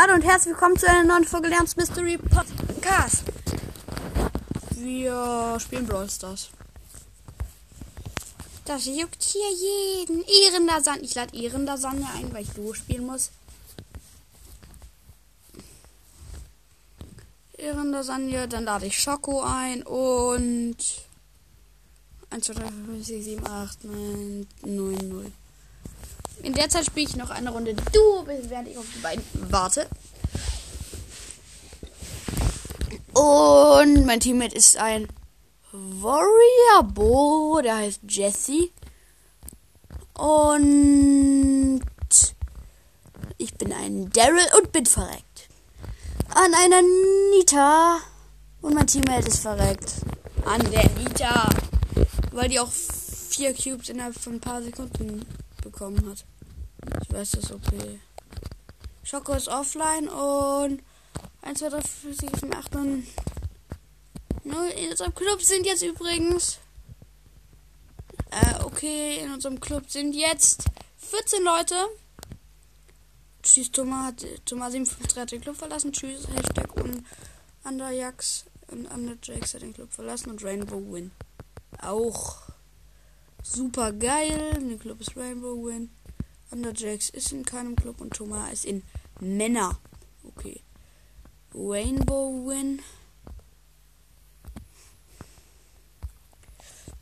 Hallo und herzlich willkommen zu einer neuen Folge Lerns Mystery Podcast. Wir spielen Brawl Stars. Das juckt hier jeden. Ehrenlasagne. Ich lade Ehrenlasagne ein, weil ich Duo spielen muss. Ehrenlasagne, dann lade ich Schoko ein und 1, 2, 3, 4, 5, 6, 7, 8, 9, 9, 0. In der Zeit spiele ich noch eine Runde Duo, während ich auf die beiden warte. Und mein Teammate ist ein Warrior Bo, der heißt Jesse. Und ich bin ein Daryl und bin verreckt. An einer Nita. Und mein Teammate ist verreckt. An der Nita. Weil die auch vier Cubes innerhalb von ein paar Sekunden bekommen hat. Ich weiß das okay. Schoko ist offline und 1, 2, 3, 4, 6, 7, 8, 9. In unserem Club sind jetzt übrigens. Äh, okay, in unserem Club sind jetzt 14 Leute. Tschüss, Thomas. Thomas 753 hat den Club verlassen. Tschüss, Hashtag und Underjax und Underjax hat den Club verlassen und Rainbow Win. Auch super geil. Der Club ist Rainbow Win. Underjax ist in keinem Club und Thomas ist in Männer. Okay. Rainbow Win.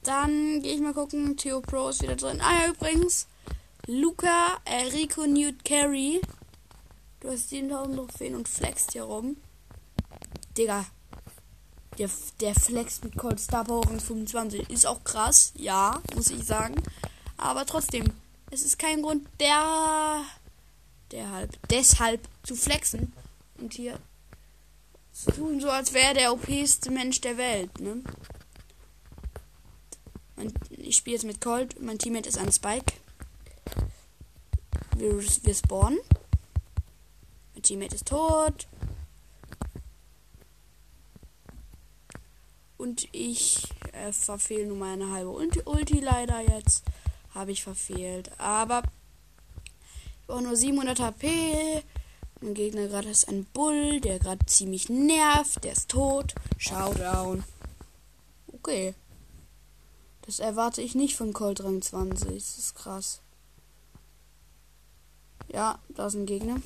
Dann gehe ich mal gucken. Theo Pro ist wieder drin. Ah ja, übrigens. Luca, äh, Rico Newt Carey. Du hast 7000 Trophäen und flext hier rum. Digga. Der, der flext mit Cold Star Power 25. Ist auch krass, ja, muss ich sagen. Aber trotzdem, es ist kein Grund, der, der halb, deshalb zu flexen. Und hier zu tun, so als wäre der OPste Mensch der Welt, ne? Ich spiele jetzt mit Colt. Mein Teammate ist ein Spike. Wir, wir spawnen. Mein Teammate ist tot. Und ich äh, verfehle nur meine halbe Ulti, leider jetzt. Habe ich verfehlt. Aber ich brauche nur 700 HP. Mein Gegner gerade ist ein Bull, der gerade ziemlich nervt. Der ist tot. Showdown. Okay. Das erwarte ich nicht von Colt Rang 20. Das ist krass. Ja, da ist ein Gegner.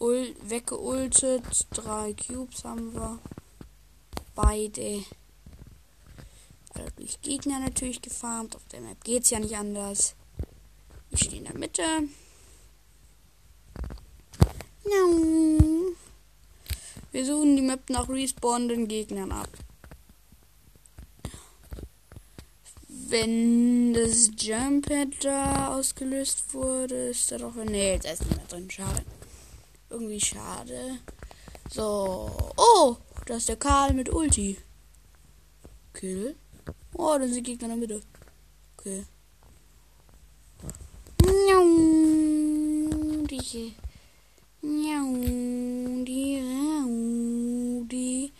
Ul weggeultet. Drei Cubes haben wir. Beide. Also durch Gegner natürlich gefarmt. Auf der Map geht's ja nicht anders. Ich stehe in der Mitte. Wir suchen die Map nach respawnenden Gegnern ab. Wenn das Jumppad da ausgelöst wurde, ist da doch. Nee, da ist nicht mehr drin. Schade. Irgendwie schade. So. Oh, da ist der Karl mit Ulti. Kill. Oh, da sind Gegner in der Mitte. Okay. Die. Die. Die.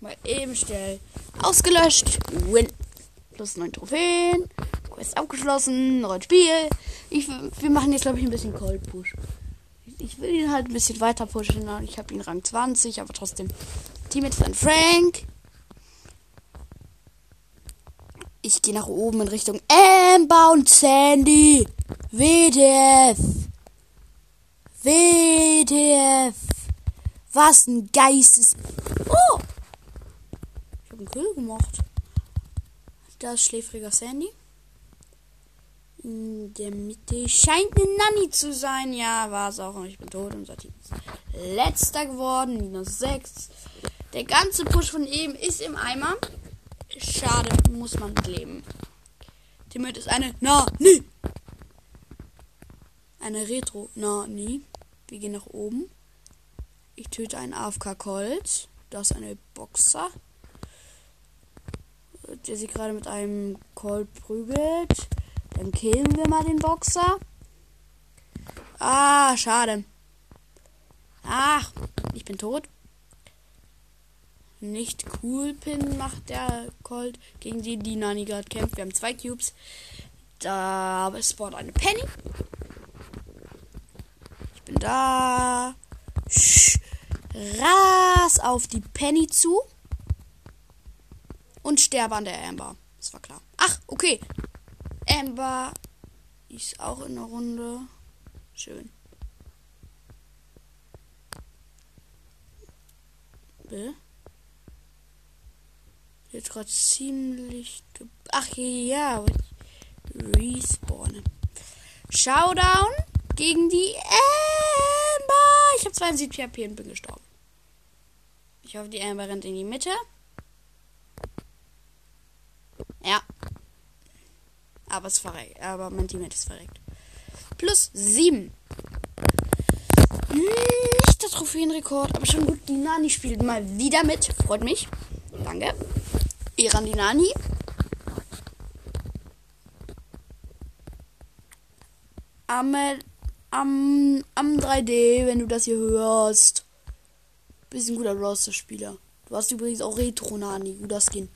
Mal eben schnell. Ausgelöscht. Win. Plus 9 Trophäen. Quest abgeschlossen. Neues Spiel. Ich, wir machen jetzt, glaube ich, ein bisschen Cold Push. Ich will ihn halt ein bisschen weiter pushen. Ich habe ihn Rang 20, aber trotzdem. Team ist dann Frank. Ich gehe nach oben in Richtung Amber und Sandy. WDF. WDF. Was ein Geistes. Oh! Ich habe einen Kill gemacht. Da ist schläfriger Sandy. In der Mitte scheint eine Nanny zu sein. Ja, war es auch. Und ich bin tot. Unser Team ist letzter geworden. Minus 6. Der ganze Push von eben ist im Eimer. Schade, muss man leben. Teammate ist eine Nani. Eine Retro Nani. Wir gehen nach oben. Ich töte einen AFK Colt. Das ist eine Boxer. Der sich gerade mit einem Colt prügelt. Dann killen wir mal den Boxer. Ah, schade. Ach, ich bin tot. Nicht cool Pin macht der Colt gegen die, die Nani gerade kämpft. Wir haben zwei Cubes. Da spawnt eine Penny. Ich bin da. Sch ras auf die Penny zu. Und sterbe an der Amber. Das war klar. Ach, okay. Amber ist auch in der Runde. Schön. Bill? Jetzt gerade ziemlich. Ach ja, respawnen. Showdown gegen die Amber. Ich habe 72 HP und bin gestorben. Ich hoffe, die Amber rennt in die Mitte. Ja. Aber es verreckt. Aber mein Teammate ist verreckt. Plus 7. Nicht der Trophäenrekord, aber schon gut. Die Nani spielt mal wieder mit. Freut mich. Danke. Iran die Nani. Am, am, am 3D, wenn du das hier hörst. Bisschen guter Roster-Spieler. Du hast übrigens auch Retro-Nani, guter Skin.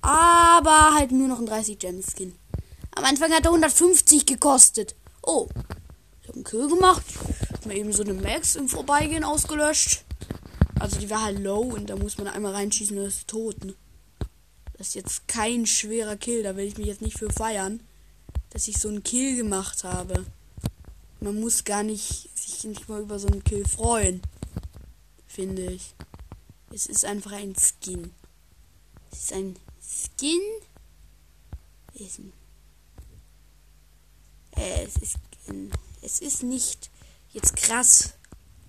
Aber halt nur noch ein 30-Gem-Skin. Am Anfang hat er 150 gekostet. Oh, ich habe einen Kill gemacht. Hab mir eben so eine Max im Vorbeigehen ausgelöscht. Also die war halt low und da muss man einmal reinschießen und ist tot. Ne? Das ist jetzt kein schwerer Kill. Da will ich mich jetzt nicht für feiern, dass ich so einen Kill gemacht habe. Man muss gar nicht sich nicht mal über so einen Kill freuen. Finde ich. Es ist einfach ein Skin. Es ist ein Skin. Es ist, es ist nicht jetzt krass.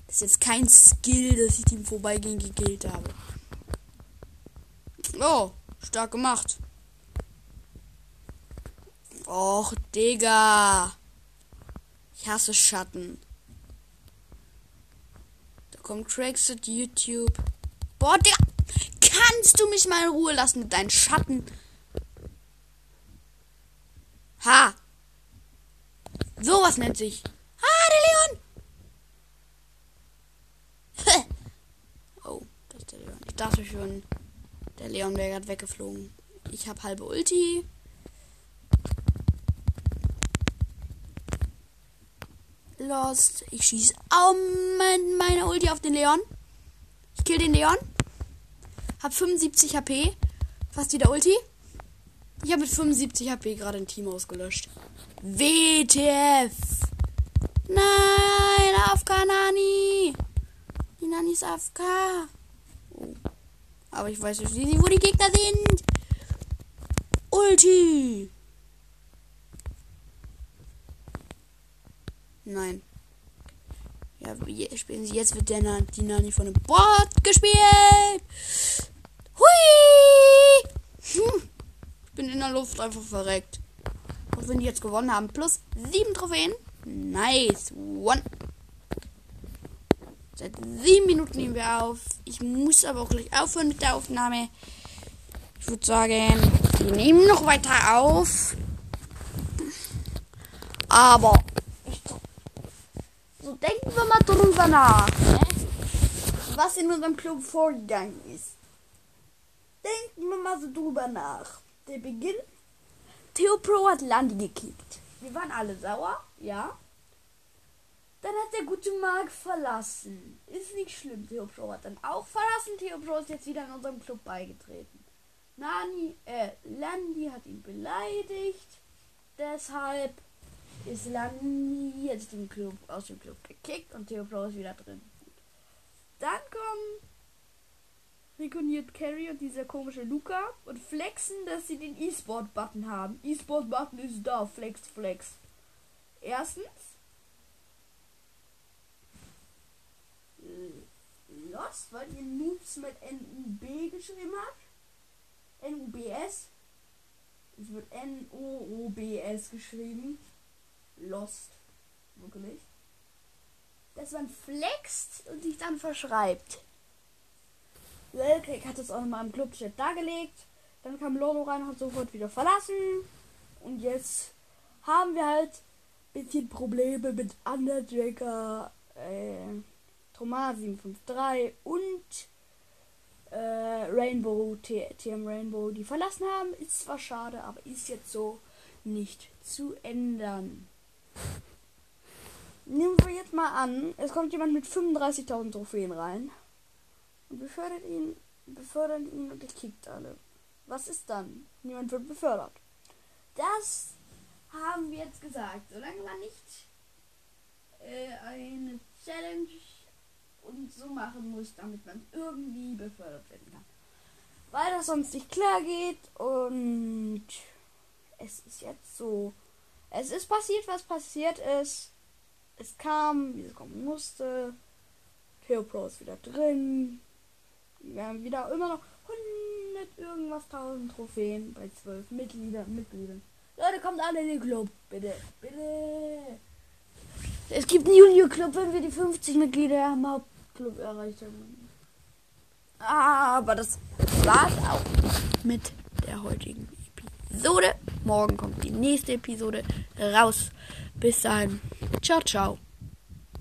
Es ist jetzt kein Skill, dass ich ihm vorbeigehen gekillt habe. Oh, stark gemacht. Och, Digga. Ich hasse Schatten. Da kommt Craigslist, YouTube. Boah, Digga. Kannst du mich mal in Ruhe lassen mit deinen Schatten? Ha. Sowas nennt sich. Ha, der Leon. oh, das ist der Leon. Ich dachte schon, der Leon wäre gerade weggeflogen. Ich habe halbe Ulti. Lost. Ich schieße auch mein, meine Ulti auf den Leon. Ich kill den Leon. Hab 75 HP. Fast wieder Ulti. Ich habe mit 75 HP gerade ein Team ausgelöscht. WTF. Nein, AFK Nani. Die Nani ist AFK. Oh. Aber ich weiß nicht, wo die Gegner sind. Ulti. Nein. Ja, spielen sie jetzt wird der Na die Nani von dem Bot gespielt. Hui! Hm. Ich bin in der Luft einfach verreckt. Wenn die jetzt gewonnen haben, plus sieben Trophäen. Nice. One. Seit sieben Minuten nehmen wir auf. Ich muss aber auch gleich aufhören mit der Aufnahme. Ich würde sagen, wir nehmen noch weiter auf. Aber so denken wir mal drüber nach, ne? was in unserem Club vorgegangen ist. Denken wir mal so drüber nach. Der Beginn. Theo Pro hat Landi gekickt. Wir waren alle sauer, ja. Dann hat der gute Mark verlassen. Ist nicht schlimm. Theo Pro hat dann auch verlassen. Theo Pro ist jetzt wieder in unserem Club beigetreten. Nani, äh, Landi hat ihn beleidigt. Deshalb ist Landi jetzt im Club, aus dem Club gekickt und Theo Pro ist wieder drin. Dann kommen Rekoniert Carry und dieser komische Luca und flexen, dass sie den E-Sport-Button haben. E-Sport-Button ist da, flex, flex. Erstens. Lost, weil ihr Noobs mit NUB geschrieben habt. NUBS. Es wird N-O-O-B-S geschrieben. Lost. Wirklich. Dass man flext und sich dann verschreibt. Weltkrieg hat es auch nochmal im Clubchat dargelegt. Dann kam Loro rein und hat sofort wieder verlassen. Und jetzt haben wir halt ein bisschen Probleme mit Underjacker, äh, Thomas 753 und äh, Rainbow, TM Rainbow, die verlassen haben. Ist zwar schade, aber ist jetzt so. nicht zu ändern. Nehmen wir jetzt mal an, es kommt jemand mit 35.000 Trophäen rein und befördert ihn, befördert ihn und er kickt alle. Was ist dann? Niemand wird befördert. Das haben wir jetzt gesagt. Solange man nicht äh, eine Challenge und so machen muss, damit man irgendwie befördert werden kann. Weil das sonst nicht klar geht und es ist jetzt so. Es ist passiert, was passiert ist. Es kam, wie es kommen musste. Theo Pro ist wieder drin. Wir haben wieder immer noch 100 irgendwas 1000 Trophäen bei 12 Mitgliedern. Mitgliedern. Leute, kommt alle in den Club. Bitte, bitte. Es gibt einen Junior-Club, wenn wir die 50 Mitglieder im Hauptclub erreicht haben. Aber das war's auch mit der heutigen Episode. Morgen kommt die nächste Episode raus. Bis dahin. Ciao, ciao.